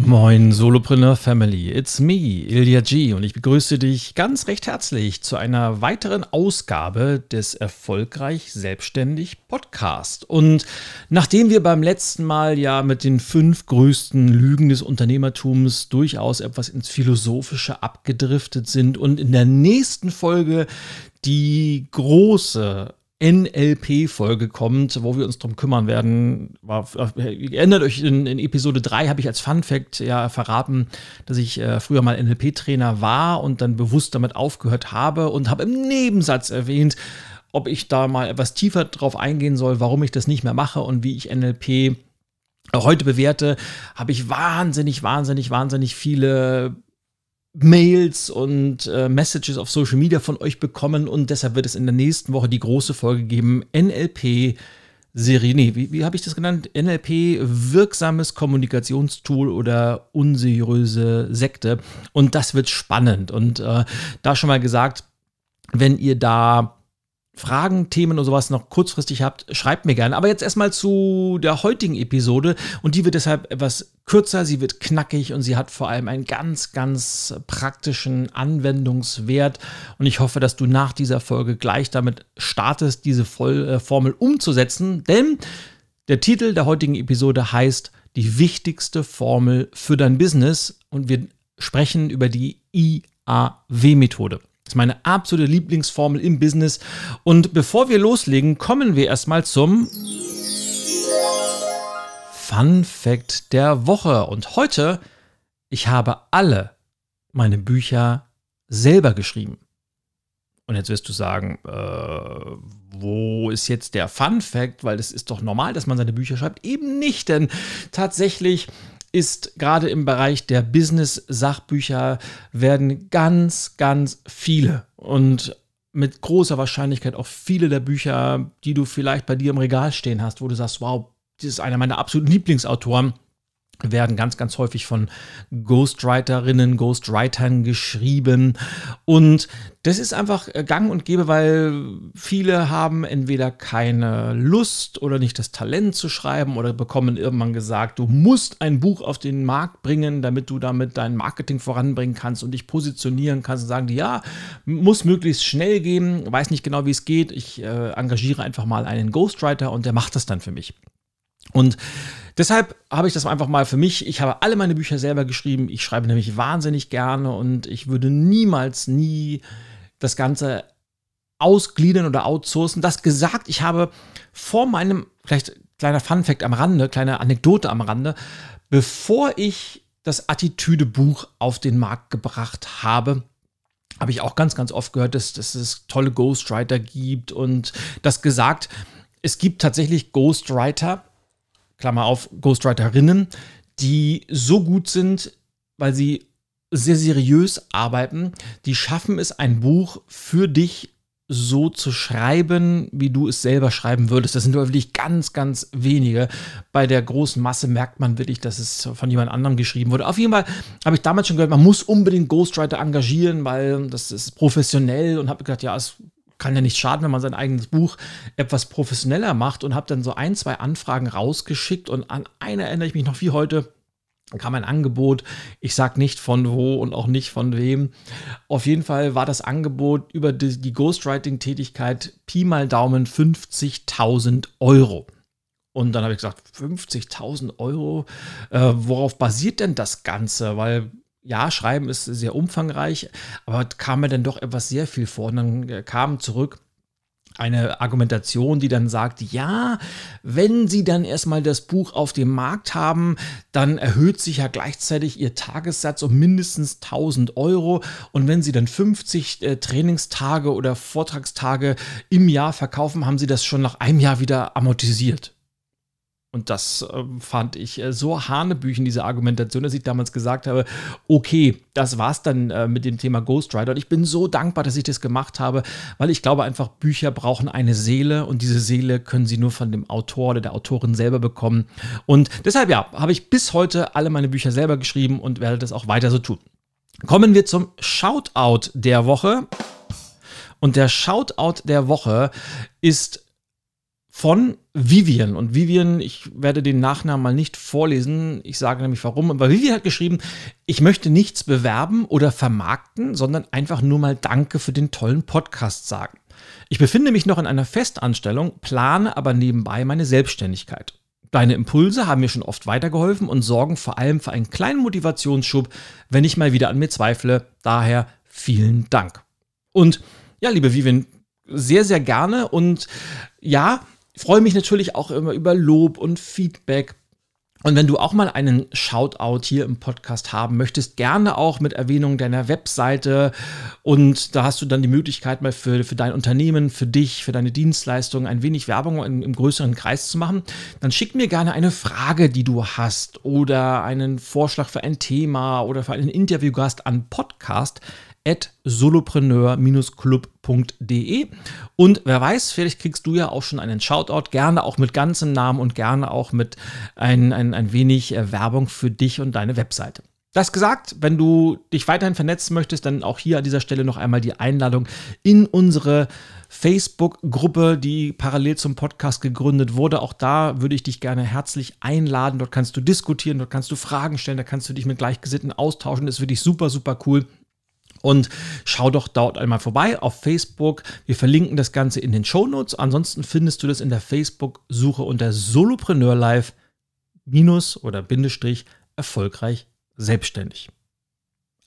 Moin Solopreneur Family, it's me, Ilya G und ich begrüße dich ganz recht herzlich zu einer weiteren Ausgabe des Erfolgreich Selbstständig Podcast. Und nachdem wir beim letzten Mal ja mit den fünf größten Lügen des Unternehmertums durchaus etwas ins Philosophische abgedriftet sind und in der nächsten Folge die große NLP-Folge kommt, wo wir uns darum kümmern werden. Ihr erinnert euch, in, in Episode 3 habe ich als Fun Fact ja verraten, dass ich äh, früher mal NLP-Trainer war und dann bewusst damit aufgehört habe und habe im Nebensatz erwähnt, ob ich da mal etwas tiefer drauf eingehen soll, warum ich das nicht mehr mache und wie ich NLP heute bewerte, habe ich wahnsinnig, wahnsinnig, wahnsinnig viele Mails und äh, Messages auf Social Media von euch bekommen und deshalb wird es in der nächsten Woche die große Folge geben. NLP Serie, nee, wie, wie habe ich das genannt? NLP, wirksames Kommunikationstool oder unseriöse Sekte. Und das wird spannend. Und äh, da schon mal gesagt, wenn ihr da Fragen, Themen oder sowas noch kurzfristig habt, schreibt mir gerne. Aber jetzt erstmal zu der heutigen Episode und die wird deshalb etwas kürzer, sie wird knackig und sie hat vor allem einen ganz, ganz praktischen Anwendungswert. Und ich hoffe, dass du nach dieser Folge gleich damit startest, diese äh, Formel umzusetzen, denn der Titel der heutigen Episode heißt die wichtigste Formel für dein Business und wir sprechen über die IAW-Methode. Das ist meine absolute Lieblingsformel im Business. Und bevor wir loslegen, kommen wir erstmal zum Fun Fact der Woche. Und heute, ich habe alle meine Bücher selber geschrieben. Und jetzt wirst du sagen, äh, wo ist jetzt der Fun Fact? Weil es ist doch normal, dass man seine Bücher schreibt. Eben nicht, denn tatsächlich ist gerade im Bereich der Business-Sachbücher werden ganz, ganz viele und mit großer Wahrscheinlichkeit auch viele der Bücher, die du vielleicht bei dir im Regal stehen hast, wo du sagst, wow, das ist einer meiner absoluten Lieblingsautoren werden ganz, ganz häufig von Ghostwriterinnen, Ghostwritern geschrieben. Und das ist einfach gang und gäbe, weil viele haben entweder keine Lust oder nicht das Talent zu schreiben oder bekommen irgendwann gesagt, du musst ein Buch auf den Markt bringen, damit du damit dein Marketing voranbringen kannst und dich positionieren kannst und sagen die, ja, muss möglichst schnell gehen, weiß nicht genau, wie es geht. Ich äh, engagiere einfach mal einen Ghostwriter und der macht das dann für mich. Und deshalb habe ich das einfach mal für mich. Ich habe alle meine Bücher selber geschrieben. Ich schreibe nämlich wahnsinnig gerne und ich würde niemals, nie das Ganze ausgliedern oder outsourcen. Das gesagt, ich habe vor meinem, vielleicht kleiner Fun-Fact am Rande, kleine Anekdote am Rande, bevor ich das Attitüde-Buch auf den Markt gebracht habe, habe ich auch ganz, ganz oft gehört, dass, dass es tolle Ghostwriter gibt und das gesagt, es gibt tatsächlich Ghostwriter, Klammer auf, Ghostwriterinnen, die so gut sind, weil sie sehr seriös arbeiten, die schaffen es, ein Buch für dich so zu schreiben, wie du es selber schreiben würdest. Das sind wirklich ganz, ganz wenige. Bei der großen Masse merkt man wirklich, dass es von jemand anderem geschrieben wurde. Auf jeden Fall habe ich damals schon gehört, man muss unbedingt Ghostwriter engagieren, weil das ist professionell und habe gedacht, ja, es kann ja nicht schaden, wenn man sein eigenes Buch etwas professioneller macht und habe dann so ein, zwei Anfragen rausgeschickt und an eine erinnere ich mich noch wie heute. kam ein Angebot, ich sage nicht von wo und auch nicht von wem. Auf jeden Fall war das Angebot über die, die Ghostwriting-Tätigkeit Pi mal Daumen 50.000 Euro. Und dann habe ich gesagt, 50.000 Euro, äh, worauf basiert denn das Ganze? Weil ja, Schreiben ist sehr umfangreich, aber kam mir dann doch etwas sehr viel vor. Und dann äh, kam zurück, eine Argumentation, die dann sagt, ja, wenn Sie dann erstmal das Buch auf dem Markt haben, dann erhöht sich ja gleichzeitig Ihr Tagessatz um mindestens 1000 Euro. Und wenn Sie dann 50 äh, Trainingstage oder Vortragstage im Jahr verkaufen, haben Sie das schon nach einem Jahr wieder amortisiert. Und das äh, fand ich äh, so hanebüchen, diese Argumentation, dass ich damals gesagt habe, okay, das war's dann äh, mit dem Thema Ghostwriter. Und ich bin so dankbar, dass ich das gemacht habe, weil ich glaube einfach, Bücher brauchen eine Seele und diese Seele können sie nur von dem Autor oder der Autorin selber bekommen. Und deshalb, ja, habe ich bis heute alle meine Bücher selber geschrieben und werde das auch weiter so tun. Kommen wir zum Shoutout der Woche. Und der Shoutout der Woche ist von Vivian. Und Vivian, ich werde den Nachnamen mal nicht vorlesen. Ich sage nämlich warum. Aber Vivian hat geschrieben, ich möchte nichts bewerben oder vermarkten, sondern einfach nur mal Danke für den tollen Podcast sagen. Ich befinde mich noch in einer Festanstellung, plane aber nebenbei meine Selbstständigkeit. Deine Impulse haben mir schon oft weitergeholfen und sorgen vor allem für einen kleinen Motivationsschub, wenn ich mal wieder an mir zweifle. Daher vielen Dank. Und ja, liebe Vivian, sehr, sehr gerne. Und ja, freue mich natürlich auch immer über Lob und Feedback. Und wenn du auch mal einen Shoutout hier im Podcast haben möchtest, gerne auch mit Erwähnung deiner Webseite. Und da hast du dann die Möglichkeit, mal für, für dein Unternehmen, für dich, für deine Dienstleistung ein wenig Werbung im, im größeren Kreis zu machen. Dann schick mir gerne eine Frage, die du hast oder einen Vorschlag für ein Thema oder für einen Interviewgast an Podcast solopreneur-club.de. Und wer weiß, vielleicht kriegst du ja auch schon einen Shoutout, gerne auch mit ganzem Namen und gerne auch mit ein, ein, ein wenig äh, Werbung für dich und deine Webseite. Das gesagt, wenn du dich weiterhin vernetzen möchtest, dann auch hier an dieser Stelle noch einmal die Einladung in unsere Facebook-Gruppe, die parallel zum Podcast gegründet wurde. Auch da würde ich dich gerne herzlich einladen. Dort kannst du diskutieren, dort kannst du Fragen stellen, da kannst du dich mit Gleichgesinnten austauschen. Das ist wirklich super, super cool. Und schau doch dort einmal vorbei auf Facebook. Wir verlinken das Ganze in den Show Notes. Ansonsten findest du das in der Facebook-Suche unter Solopreneur Live minus oder Bindestrich erfolgreich selbstständig.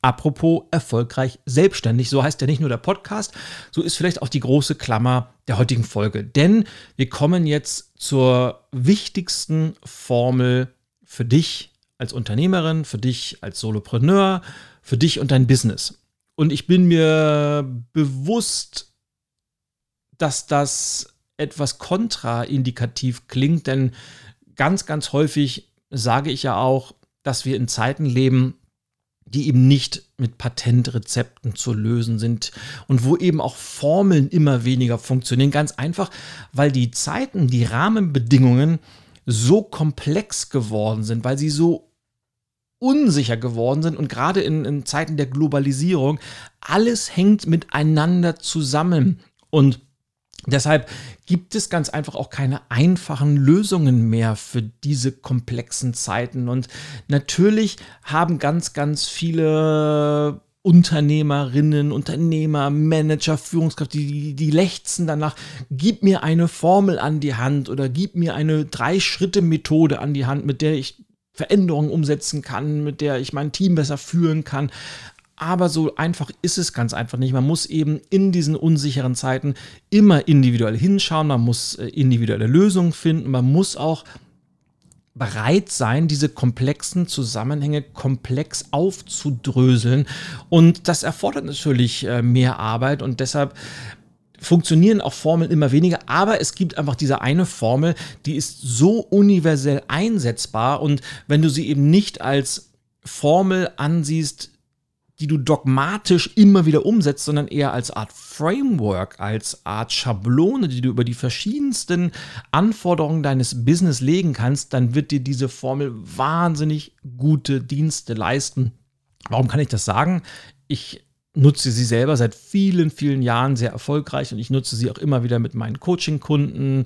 Apropos erfolgreich selbstständig, so heißt ja nicht nur der Podcast, so ist vielleicht auch die große Klammer der heutigen Folge. Denn wir kommen jetzt zur wichtigsten Formel für dich als Unternehmerin, für dich als Solopreneur, für dich und dein Business. Und ich bin mir bewusst, dass das etwas kontraindikativ klingt, denn ganz, ganz häufig sage ich ja auch, dass wir in Zeiten leben, die eben nicht mit Patentrezepten zu lösen sind und wo eben auch Formeln immer weniger funktionieren. Ganz einfach, weil die Zeiten, die Rahmenbedingungen so komplex geworden sind, weil sie so unsicher geworden sind und gerade in, in Zeiten der Globalisierung, alles hängt miteinander zusammen. Und Deshalb gibt es ganz einfach auch keine einfachen Lösungen mehr für diese komplexen Zeiten. Und natürlich haben ganz, ganz viele Unternehmerinnen, Unternehmer, Manager, Führungskräfte, die, die lechzen danach, gib mir eine Formel an die Hand oder gib mir eine Drei-Schritte-Methode an die Hand, mit der ich Veränderungen umsetzen kann, mit der ich mein Team besser führen kann. Aber so einfach ist es ganz einfach nicht. Man muss eben in diesen unsicheren Zeiten immer individuell hinschauen, man muss äh, individuelle Lösungen finden, man muss auch bereit sein, diese komplexen Zusammenhänge komplex aufzudröseln. Und das erfordert natürlich äh, mehr Arbeit und deshalb funktionieren auch Formeln immer weniger, aber es gibt einfach diese eine Formel, die ist so universell einsetzbar und wenn du sie eben nicht als Formel ansiehst, die du dogmatisch immer wieder umsetzt, sondern eher als Art Framework, als Art Schablone, die du über die verschiedensten Anforderungen deines Business legen kannst, dann wird dir diese Formel wahnsinnig gute Dienste leisten. Warum kann ich das sagen? Ich nutze sie selber seit vielen, vielen Jahren sehr erfolgreich und ich nutze sie auch immer wieder mit meinen Coaching-Kunden.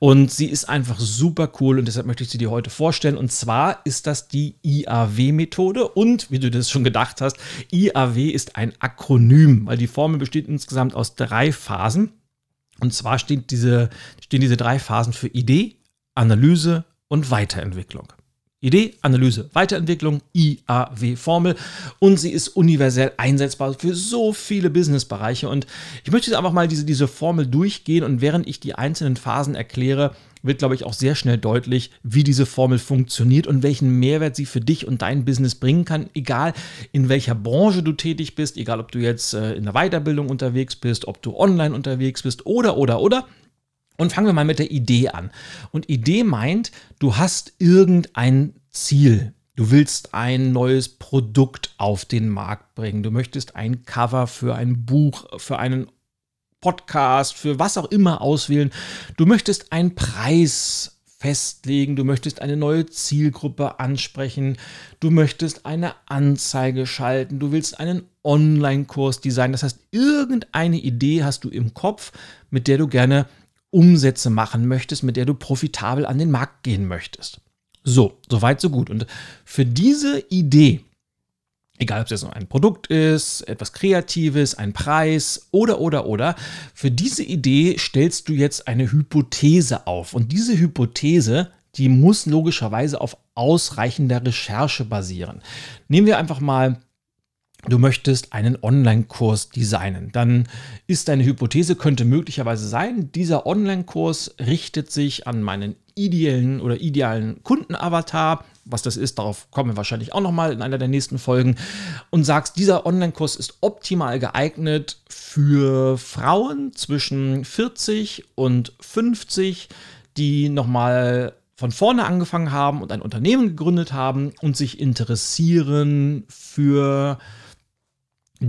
Und sie ist einfach super cool und deshalb möchte ich sie dir heute vorstellen. Und zwar ist das die IAW-Methode und wie du das schon gedacht hast, IAW ist ein Akronym, weil die Formel besteht insgesamt aus drei Phasen. Und zwar stehen diese, stehen diese drei Phasen für Idee, Analyse und Weiterentwicklung. Idee, Analyse, Weiterentwicklung, IAW-Formel und sie ist universell einsetzbar für so viele Businessbereiche. Und ich möchte jetzt einfach mal diese, diese Formel durchgehen. Und während ich die einzelnen Phasen erkläre, wird, glaube ich, auch sehr schnell deutlich, wie diese Formel funktioniert und welchen Mehrwert sie für dich und dein Business bringen kann, egal in welcher Branche du tätig bist, egal ob du jetzt äh, in der Weiterbildung unterwegs bist, ob du online unterwegs bist oder, oder, oder. Und fangen wir mal mit der Idee an. Und Idee meint, du hast irgendein Ziel. Du willst ein neues Produkt auf den Markt bringen. Du möchtest ein Cover für ein Buch, für einen Podcast, für was auch immer auswählen. Du möchtest einen Preis festlegen, du möchtest eine neue Zielgruppe ansprechen, du möchtest eine Anzeige schalten, du willst einen Online-Kurs designen. Das heißt, irgendeine Idee hast du im Kopf, mit der du gerne Umsätze machen möchtest, mit der du profitabel an den Markt gehen möchtest. So, soweit, so gut. Und für diese Idee, egal ob es jetzt ein Produkt ist, etwas Kreatives, ein Preis oder, oder, oder, für diese Idee stellst du jetzt eine Hypothese auf. Und diese Hypothese, die muss logischerweise auf ausreichender Recherche basieren. Nehmen wir einfach mal du möchtest einen Online-Kurs designen, dann ist deine Hypothese, könnte möglicherweise sein, dieser Online-Kurs richtet sich an meinen ideellen oder idealen Kundenavatar. Was das ist, darauf kommen wir wahrscheinlich auch nochmal in einer der nächsten Folgen. Und sagst, dieser Online-Kurs ist optimal geeignet für Frauen zwischen 40 und 50, die nochmal von vorne angefangen haben und ein Unternehmen gegründet haben und sich interessieren für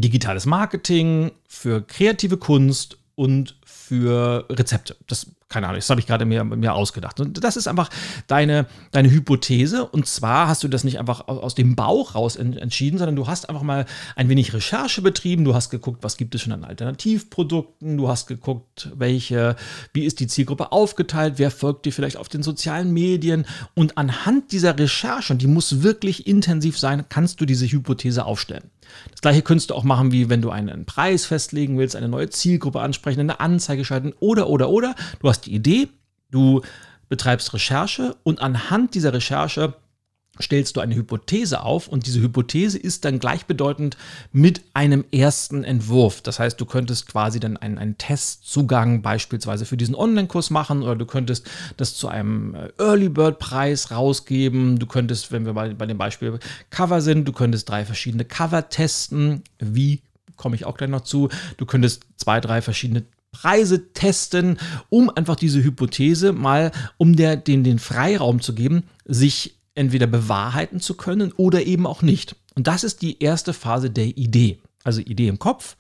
digitales Marketing, für kreative Kunst und für Rezepte. Das keine Ahnung, das habe ich gerade mir, mir ausgedacht. Und das ist einfach deine, deine Hypothese. Und zwar hast du das nicht einfach aus dem Bauch raus entschieden, sondern du hast einfach mal ein wenig Recherche betrieben. Du hast geguckt, was gibt es schon an Alternativprodukten. Du hast geguckt, welche, wie ist die Zielgruppe aufgeteilt, wer folgt dir vielleicht auf den sozialen Medien. Und anhand dieser Recherche, und die muss wirklich intensiv sein, kannst du diese Hypothese aufstellen. Das gleiche könntest du auch machen, wie wenn du einen Preis festlegen willst, eine neue Zielgruppe ansprechen, eine Anzeige schalten oder, oder, oder. Du hast die Idee, du betreibst Recherche und anhand dieser Recherche stellst du eine Hypothese auf und diese Hypothese ist dann gleichbedeutend mit einem ersten Entwurf. Das heißt, du könntest quasi dann einen, einen Testzugang beispielsweise für diesen Online-Kurs machen oder du könntest das zu einem äh, Early Bird Preis rausgeben. Du könntest, wenn wir bei, bei dem Beispiel Cover sind, du könntest drei verschiedene Cover testen. Wie komme ich auch gleich noch zu. Du könntest zwei, drei verschiedene Preise testen, um einfach diese Hypothese mal, um der, den, den Freiraum zu geben, sich entweder bewahrheiten zu können oder eben auch nicht. Und das ist die erste Phase der Idee. Also Idee im Kopf,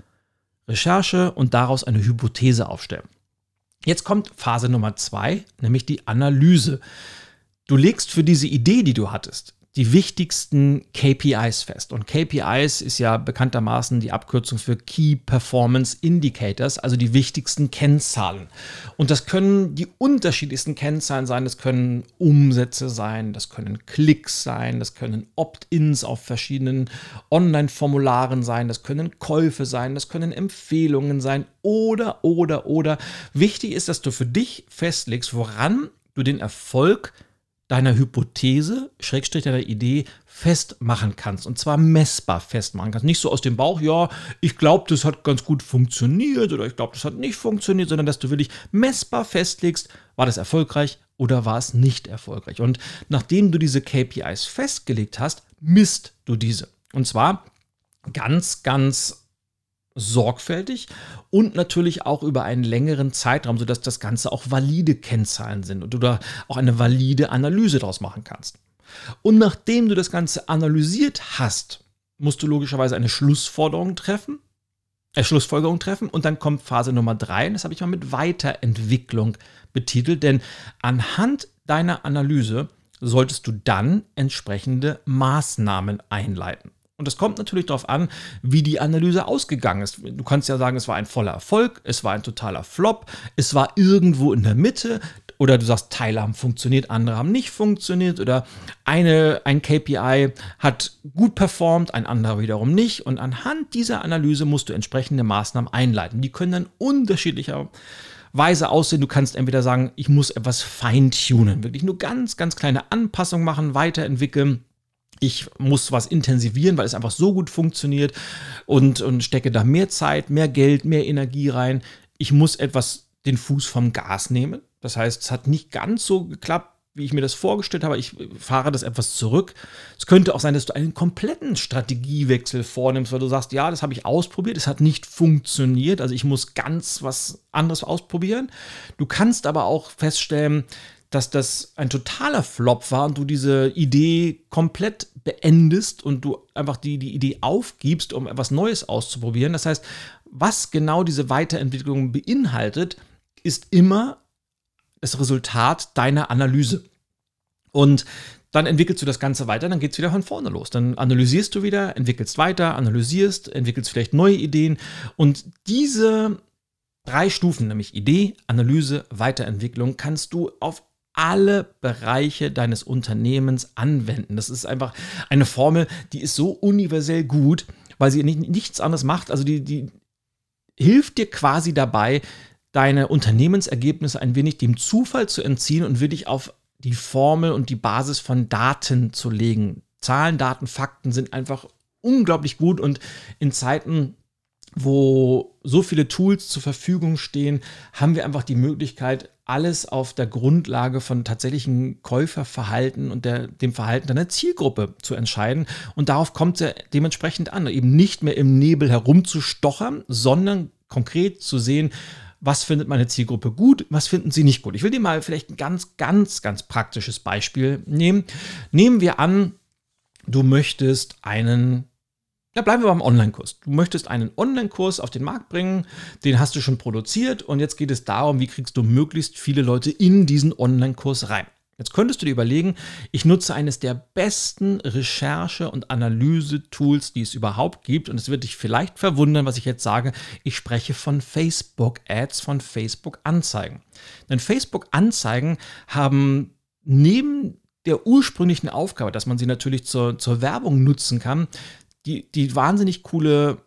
Recherche und daraus eine Hypothese aufstellen. Jetzt kommt Phase Nummer zwei, nämlich die Analyse. Du legst für diese Idee, die du hattest, die wichtigsten KPIs fest. Und KPIs ist ja bekanntermaßen die Abkürzung für Key Performance Indicators, also die wichtigsten Kennzahlen. Und das können die unterschiedlichsten Kennzahlen sein. Das können Umsätze sein, das können Klicks sein, das können Opt-ins auf verschiedenen Online-Formularen sein, das können Käufe sein, das können Empfehlungen sein oder, oder, oder. Wichtig ist, dass du für dich festlegst, woran du den Erfolg deiner Hypothese, Schrägstrich deiner Idee festmachen kannst. Und zwar messbar festmachen kannst. Nicht so aus dem Bauch, ja, ich glaube, das hat ganz gut funktioniert oder ich glaube, das hat nicht funktioniert, sondern dass du wirklich messbar festlegst, war das erfolgreich oder war es nicht erfolgreich. Und nachdem du diese KPIs festgelegt hast, misst du diese. Und zwar ganz, ganz sorgfältig und natürlich auch über einen längeren Zeitraum, sodass das Ganze auch valide Kennzahlen sind und du da auch eine valide Analyse daraus machen kannst. Und nachdem du das Ganze analysiert hast, musst du logischerweise eine Schlussforderung treffen, äh, Schlussfolgerung treffen und dann kommt Phase Nummer drei, das habe ich mal mit Weiterentwicklung betitelt, denn anhand deiner Analyse solltest du dann entsprechende Maßnahmen einleiten. Und es kommt natürlich darauf an, wie die Analyse ausgegangen ist. Du kannst ja sagen, es war ein voller Erfolg, es war ein totaler Flop, es war irgendwo in der Mitte. Oder du sagst, Teile haben funktioniert, andere haben nicht funktioniert. Oder eine, ein KPI hat gut performt, ein anderer wiederum nicht. Und anhand dieser Analyse musst du entsprechende Maßnahmen einleiten. Die können dann unterschiedlicher Weise aussehen. Du kannst entweder sagen, ich muss etwas feintunen, wirklich nur ganz, ganz kleine Anpassungen machen, weiterentwickeln. Ich muss was intensivieren, weil es einfach so gut funktioniert und, und stecke da mehr Zeit, mehr Geld, mehr Energie rein. Ich muss etwas den Fuß vom Gas nehmen. Das heißt, es hat nicht ganz so geklappt, wie ich mir das vorgestellt habe. Ich fahre das etwas zurück. Es könnte auch sein, dass du einen kompletten Strategiewechsel vornimmst, weil du sagst, ja, das habe ich ausprobiert, es hat nicht funktioniert, also ich muss ganz was anderes ausprobieren. Du kannst aber auch feststellen, dass das ein totaler Flop war und du diese Idee komplett beendest und du einfach die, die Idee aufgibst, um etwas Neues auszuprobieren. Das heißt, was genau diese Weiterentwicklung beinhaltet, ist immer das Resultat deiner Analyse. Und dann entwickelst du das Ganze weiter, dann geht es wieder von vorne los. Dann analysierst du wieder, entwickelst weiter, analysierst, entwickelst vielleicht neue Ideen. Und diese drei Stufen, nämlich Idee, Analyse, Weiterentwicklung, kannst du auf alle Bereiche deines Unternehmens anwenden. Das ist einfach eine Formel, die ist so universell gut, weil sie nicht, nichts anderes macht. Also die, die hilft dir quasi dabei, deine Unternehmensergebnisse ein wenig dem Zufall zu entziehen und wirklich auf die Formel und die Basis von Daten zu legen. Zahlen, Daten, Fakten sind einfach unglaublich gut und in Zeiten, wo so viele Tools zur Verfügung stehen, haben wir einfach die Möglichkeit, alles auf der Grundlage von tatsächlichen Käuferverhalten und der, dem Verhalten deiner Zielgruppe zu entscheiden. Und darauf kommt es ja dementsprechend an, eben nicht mehr im Nebel herumzustochern, sondern konkret zu sehen, was findet meine Zielgruppe gut, was finden sie nicht gut. Ich will dir mal vielleicht ein ganz, ganz, ganz praktisches Beispiel nehmen. Nehmen wir an, du möchtest einen ja, bleiben wir beim Online-Kurs. Du möchtest einen Online-Kurs auf den Markt bringen, den hast du schon produziert und jetzt geht es darum, wie kriegst du möglichst viele Leute in diesen Online-Kurs rein. Jetzt könntest du dir überlegen, ich nutze eines der besten Recherche- und Analyse-Tools, die es überhaupt gibt. Und es wird dich vielleicht verwundern, was ich jetzt sage. Ich spreche von Facebook-Ads, von Facebook-Anzeigen. Denn Facebook-Anzeigen haben neben der ursprünglichen Aufgabe, dass man sie natürlich zur, zur Werbung nutzen kann, die, die wahnsinnig coole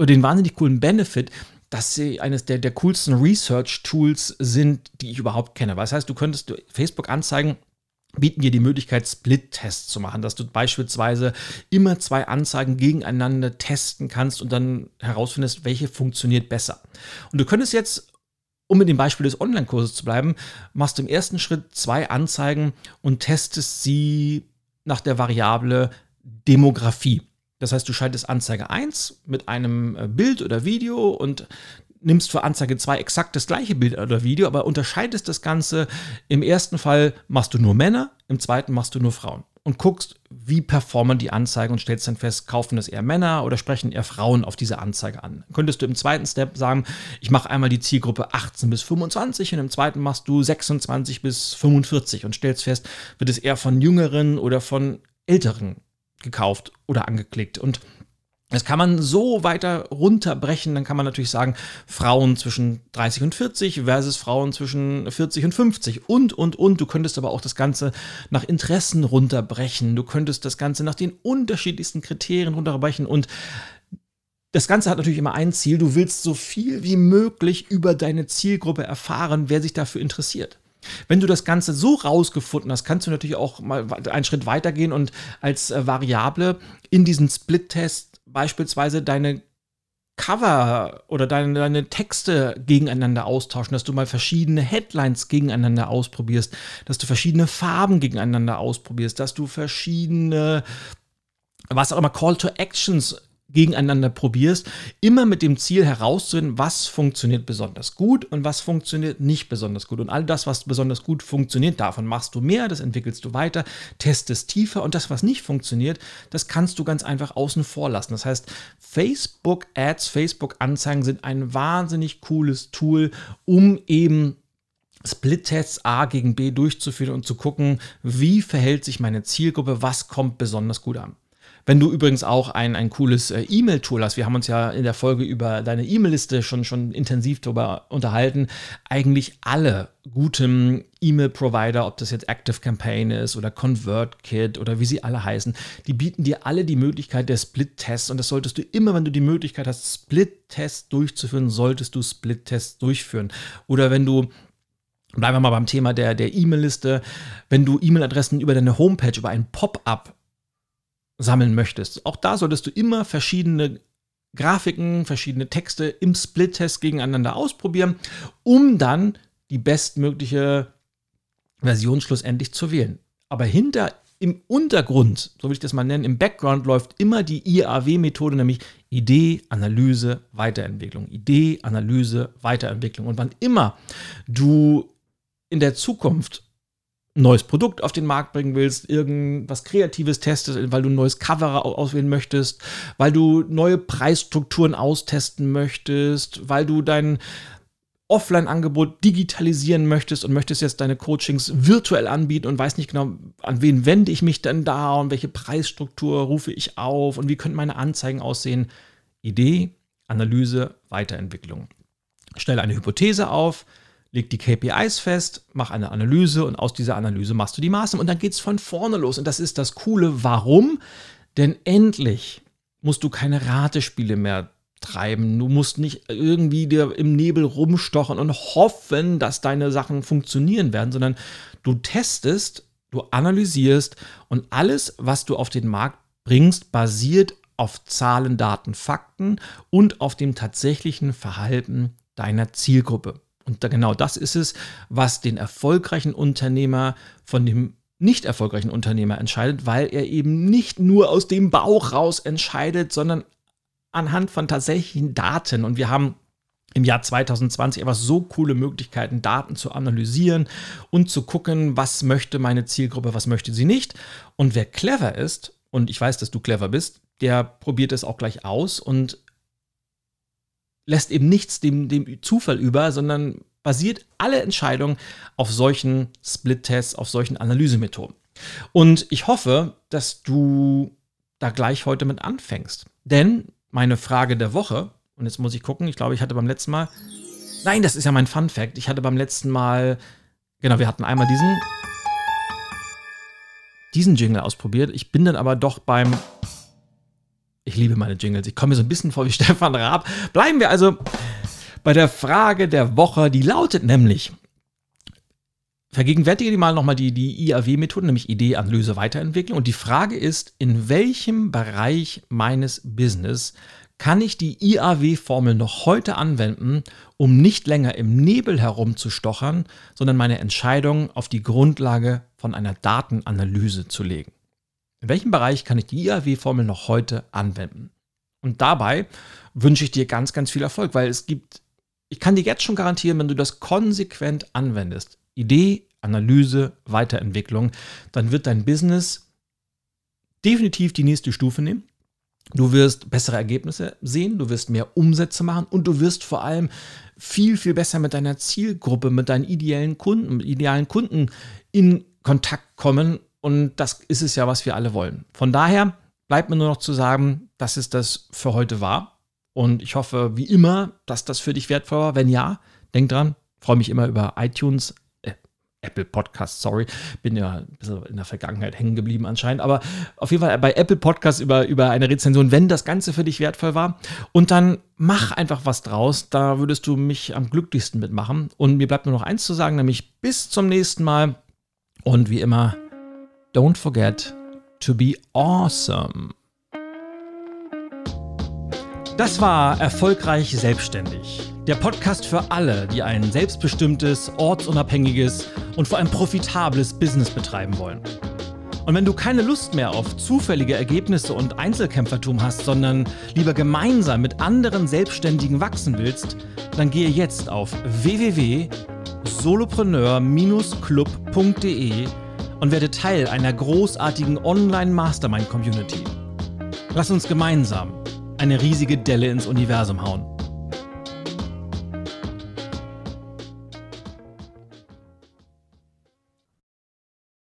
den wahnsinnig coolen Benefit, dass sie eines der, der coolsten Research-Tools sind, die ich überhaupt kenne. Was heißt, du könntest Facebook-Anzeigen bieten dir die Möglichkeit, Split-Tests zu machen, dass du beispielsweise immer zwei Anzeigen gegeneinander testen kannst und dann herausfindest, welche funktioniert besser. Und du könntest jetzt, um mit dem Beispiel des Online-Kurses zu bleiben, machst du im ersten Schritt zwei Anzeigen und testest sie nach der Variable Demografie. Das heißt, du schaltest Anzeige 1 mit einem äh, Bild oder Video und nimmst für Anzeige 2 exakt das gleiche Bild oder Video, aber unterscheidest das Ganze. Im ersten Fall machst du nur Männer, im zweiten machst du nur Frauen. Und guckst, wie performen die Anzeigen und stellst dann fest, kaufen das eher Männer oder sprechen eher Frauen auf diese Anzeige an. Könntest du im zweiten Step sagen, ich mache einmal die Zielgruppe 18 bis 25 und im zweiten machst du 26 bis 45 und stellst fest, wird es eher von jüngeren oder von älteren gekauft oder angeklickt. Und das kann man so weiter runterbrechen. Dann kann man natürlich sagen, Frauen zwischen 30 und 40 versus Frauen zwischen 40 und 50 und, und, und. Du könntest aber auch das Ganze nach Interessen runterbrechen. Du könntest das Ganze nach den unterschiedlichsten Kriterien runterbrechen und das Ganze hat natürlich immer ein Ziel. Du willst so viel wie möglich über deine Zielgruppe erfahren, wer sich dafür interessiert. Wenn du das Ganze so rausgefunden hast, kannst du natürlich auch mal einen Schritt weitergehen und als äh, Variable in diesen Split-Test beispielsweise deine Cover oder deine, deine Texte gegeneinander austauschen, dass du mal verschiedene Headlines gegeneinander ausprobierst, dass du verschiedene Farben gegeneinander ausprobierst, dass du verschiedene, was auch immer, Call to Actions gegeneinander probierst, immer mit dem Ziel herauszufinden, was funktioniert besonders gut und was funktioniert nicht besonders gut. Und all das, was besonders gut funktioniert, davon machst du mehr, das entwickelst du weiter, testest tiefer und das, was nicht funktioniert, das kannst du ganz einfach außen vor lassen. Das heißt, Facebook Ads, Facebook Anzeigen sind ein wahnsinnig cooles Tool, um eben Split-Tests A gegen B durchzuführen und zu gucken, wie verhält sich meine Zielgruppe, was kommt besonders gut an. Wenn du übrigens auch ein, ein cooles äh, E-Mail-Tool hast, wir haben uns ja in der Folge über deine E-Mail-Liste schon, schon intensiv darüber unterhalten, eigentlich alle guten E-Mail-Provider, ob das jetzt Active Campaign ist oder ConvertKit oder wie sie alle heißen, die bieten dir alle die Möglichkeit der Split-Tests und das solltest du immer, wenn du die Möglichkeit hast, Split-Tests durchzuführen, solltest du Split-Tests durchführen. Oder wenn du Bleiben wir mal beim Thema der, der E-Mail-Liste. Wenn du E-Mail-Adressen über deine Homepage, über ein Pop-up sammeln möchtest, auch da solltest du immer verschiedene Grafiken, verschiedene Texte im Split-Test gegeneinander ausprobieren, um dann die bestmögliche Version schlussendlich zu wählen. Aber hinter im Untergrund, so will ich das mal nennen, im Background läuft immer die IAW-Methode, nämlich Idee, Analyse, Weiterentwicklung. Idee, Analyse, Weiterentwicklung. Und wann immer du in der Zukunft neues Produkt auf den Markt bringen willst, irgendwas Kreatives testest, weil du ein neues Cover auswählen möchtest, weil du neue Preisstrukturen austesten möchtest, weil du dein Offline-Angebot digitalisieren möchtest und möchtest jetzt deine Coachings virtuell anbieten und weißt nicht genau, an wen wende ich mich denn da und welche Preisstruktur rufe ich auf und wie könnten meine Anzeigen aussehen. Idee, Analyse, Weiterentwicklung. Stelle eine Hypothese auf, leg die KPIs fest, mach eine Analyse und aus dieser Analyse machst du die Maßnahmen und dann geht es von vorne los. Und das ist das Coole. Warum? Denn endlich musst du keine Ratespiele mehr treiben. Du musst nicht irgendwie dir im Nebel rumstochen und hoffen, dass deine Sachen funktionieren werden, sondern du testest, du analysierst und alles, was du auf den Markt bringst, basiert auf Zahlen, Daten, Fakten und auf dem tatsächlichen Verhalten deiner Zielgruppe. Und da genau das ist es, was den erfolgreichen Unternehmer von dem nicht erfolgreichen Unternehmer entscheidet, weil er eben nicht nur aus dem Bauch raus entscheidet, sondern anhand von tatsächlichen Daten. Und wir haben im Jahr 2020 einfach so coole Möglichkeiten, Daten zu analysieren und zu gucken, was möchte meine Zielgruppe, was möchte sie nicht. Und wer clever ist, und ich weiß, dass du clever bist, der probiert es auch gleich aus und lässt eben nichts dem, dem Zufall über, sondern basiert alle Entscheidungen auf solchen Split-Tests, auf solchen Analysemethoden. Und ich hoffe, dass du da gleich heute mit anfängst. Denn meine Frage der Woche, und jetzt muss ich gucken, ich glaube, ich hatte beim letzten Mal, nein, das ist ja mein Fun Fact, ich hatte beim letzten Mal, genau, wir hatten einmal diesen, diesen Jingle ausprobiert. Ich bin dann aber doch beim ich liebe meine Jingles. Ich komme mir so ein bisschen vor wie Stefan Raab. Bleiben wir also bei der Frage der Woche. Die lautet nämlich, vergegenwärtige die mal nochmal die, die IAW-Methode, nämlich Idee, Analyse, Weiterentwicklung. Und die Frage ist, in welchem Bereich meines Business kann ich die IAW-Formel noch heute anwenden, um nicht länger im Nebel herumzustochern, sondern meine Entscheidung auf die Grundlage von einer Datenanalyse zu legen. In welchem Bereich kann ich die IAW-Formel noch heute anwenden? Und dabei wünsche ich dir ganz, ganz viel Erfolg, weil es gibt, ich kann dir jetzt schon garantieren, wenn du das konsequent anwendest, Idee, Analyse, Weiterentwicklung, dann wird dein Business definitiv die nächste Stufe nehmen. Du wirst bessere Ergebnisse sehen, du wirst mehr Umsätze machen und du wirst vor allem viel, viel besser mit deiner Zielgruppe, mit deinen ideellen Kunden, mit idealen Kunden in Kontakt kommen und das ist es ja, was wir alle wollen. Von daher bleibt mir nur noch zu sagen, dass es das für heute war. Und ich hoffe, wie immer, dass das für dich wertvoll war. Wenn ja, denk dran, freue mich immer über iTunes, äh, Apple Podcasts, sorry, bin ja ein bisschen in der Vergangenheit hängen geblieben anscheinend, aber auf jeden Fall bei Apple Podcasts über, über eine Rezension, wenn das Ganze für dich wertvoll war. Und dann mach einfach was draus, da würdest du mich am glücklichsten mitmachen. Und mir bleibt nur noch eins zu sagen, nämlich bis zum nächsten Mal. Und wie immer, Don't forget to be awesome. Das war Erfolgreich Selbstständig. Der Podcast für alle, die ein selbstbestimmtes, ortsunabhängiges und vor allem profitables Business betreiben wollen. Und wenn du keine Lust mehr auf zufällige Ergebnisse und Einzelkämpfertum hast, sondern lieber gemeinsam mit anderen Selbstständigen wachsen willst, dann gehe jetzt auf www.solopreneur-club.de und werde Teil einer großartigen Online-Mastermind-Community. Lass uns gemeinsam eine riesige Delle ins Universum hauen.